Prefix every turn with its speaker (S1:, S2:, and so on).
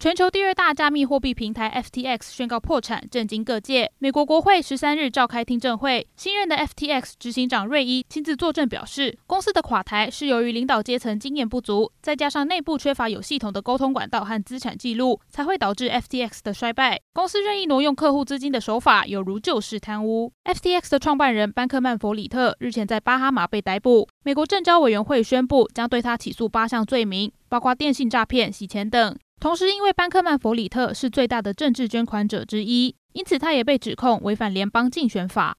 S1: 全球第二大加密货币平台 FTX 宣告破产，震惊各界。美国国会十三日召开听证会，新任的 FTX 执行长瑞伊亲自作证，表示公司的垮台是由于领导阶层经验不足，再加上内部缺乏有系统的沟通管道和资产记录，才会导致 FTX 的衰败。公司任意挪用客户资金的手法，有如旧式贪污。FTX 的创办人班克曼弗里特日前在巴哈马被逮捕，美国证交委员会宣布将对他起诉八项罪名，包括电信诈骗、洗钱等。同时，因为班克曼弗里特是最大的政治捐款者之一，因此他也被指控违反联邦竞选法。